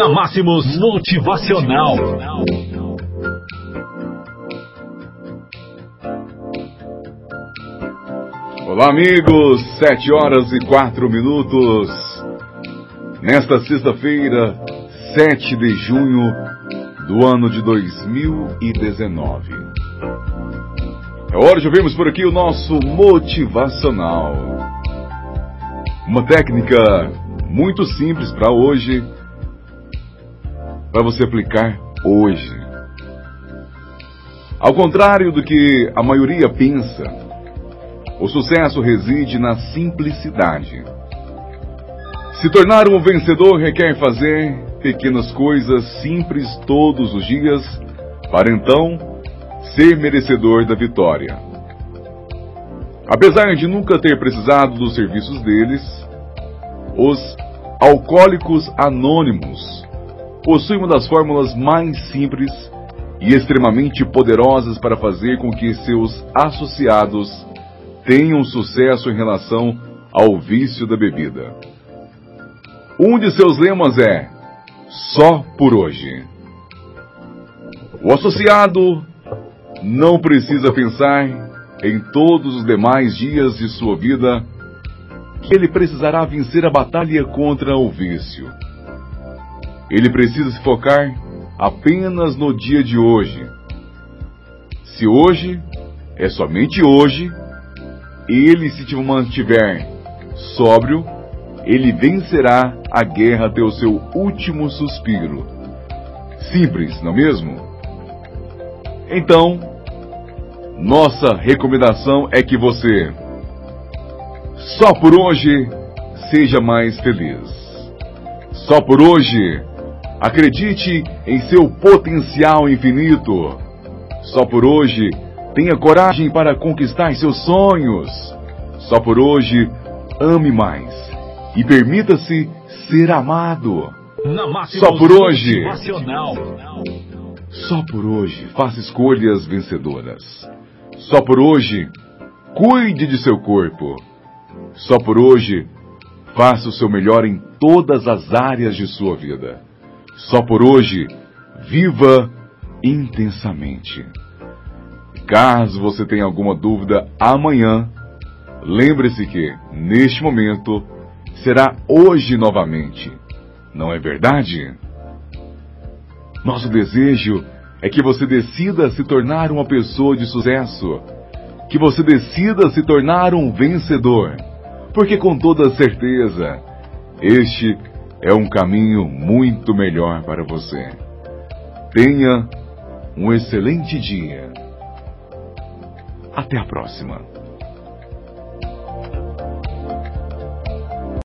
Na Máximos Motivacional. Olá, amigos. Sete horas e quatro minutos. Nesta sexta-feira, 7 de junho do ano de 2019. É hora de ouvirmos por aqui o nosso motivacional. Uma técnica muito simples para hoje, para você aplicar hoje. Ao contrário do que a maioria pensa, o sucesso reside na simplicidade. Se tornar um vencedor requer fazer pequenas coisas simples todos os dias, para então ser merecedor da vitória. Apesar de nunca ter precisado dos serviços deles, os alcoólicos anônimos possuem uma das fórmulas mais simples e extremamente poderosas para fazer com que seus associados tenham sucesso em relação ao vício da bebida. Um de seus lemas é só por hoje. O associado não precisa pensar em todos os demais dias de sua vida que ele precisará vencer a batalha contra o vício. Ele precisa se focar apenas no dia de hoje. Se hoje é somente hoje, ele se mantiver sóbrio, ele vencerá a guerra até o seu último suspiro. Simples, não é mesmo? Então, nossa recomendação é que você, só por hoje, seja mais feliz. Só por hoje, acredite em seu potencial infinito. Só por hoje, tenha coragem para conquistar seus sonhos. Só por hoje, ame mais e permita-se ser amado. Só por hoje. Só por hoje, faça escolhas vencedoras. Só por hoje, cuide de seu corpo. Só por hoje, faça o seu melhor em todas as áreas de sua vida. Só por hoje, viva intensamente. Caso você tenha alguma dúvida amanhã, lembre-se que, neste momento, será hoje novamente. Não é verdade? Nosso desejo é que você decida se tornar uma pessoa de sucesso, que você decida se tornar um vencedor, porque com toda certeza, este é um caminho muito melhor para você. Tenha um excelente dia. Até a próxima.